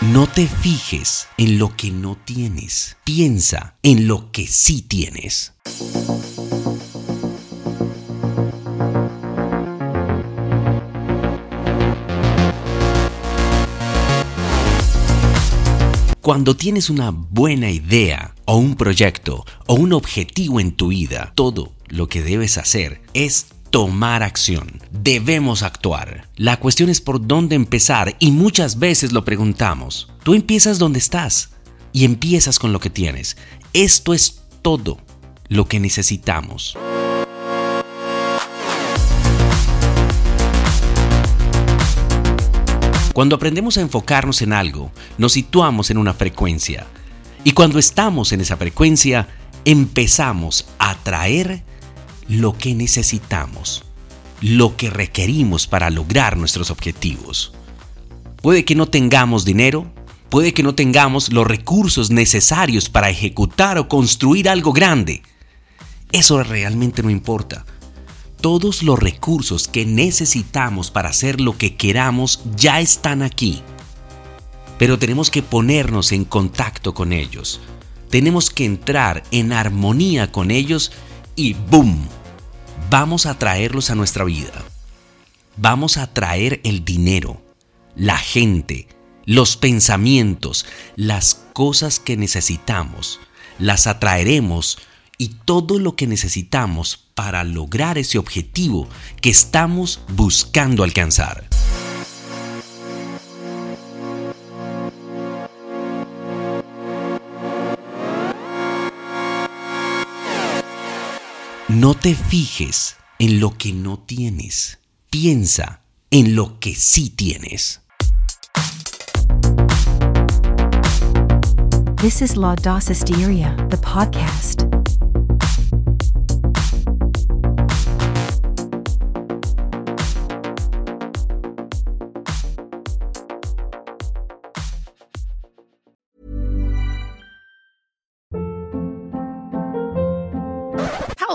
No te fijes en lo que no tienes. Piensa en lo que sí tienes. Cuando tienes una buena idea o un proyecto o un objetivo en tu vida, todo lo que debes hacer es tomar acción. Debemos actuar. La cuestión es por dónde empezar y muchas veces lo preguntamos. Tú empiezas donde estás y empiezas con lo que tienes. Esto es todo lo que necesitamos. Cuando aprendemos a enfocarnos en algo, nos situamos en una frecuencia. Y cuando estamos en esa frecuencia, empezamos a atraer lo que necesitamos, lo que requerimos para lograr nuestros objetivos. Puede que no tengamos dinero, puede que no tengamos los recursos necesarios para ejecutar o construir algo grande. Eso realmente no importa todos los recursos que necesitamos para hacer lo que queramos ya están aquí. Pero tenemos que ponernos en contacto con ellos. Tenemos que entrar en armonía con ellos y ¡boom! Vamos a traerlos a nuestra vida. Vamos a traer el dinero, la gente, los pensamientos, las cosas que necesitamos. Las atraeremos y todo lo que necesitamos para lograr ese objetivo que estamos buscando alcanzar. No te fijes en lo que no tienes. Piensa en lo que sí tienes. This is La Dos Hysteria, the podcast.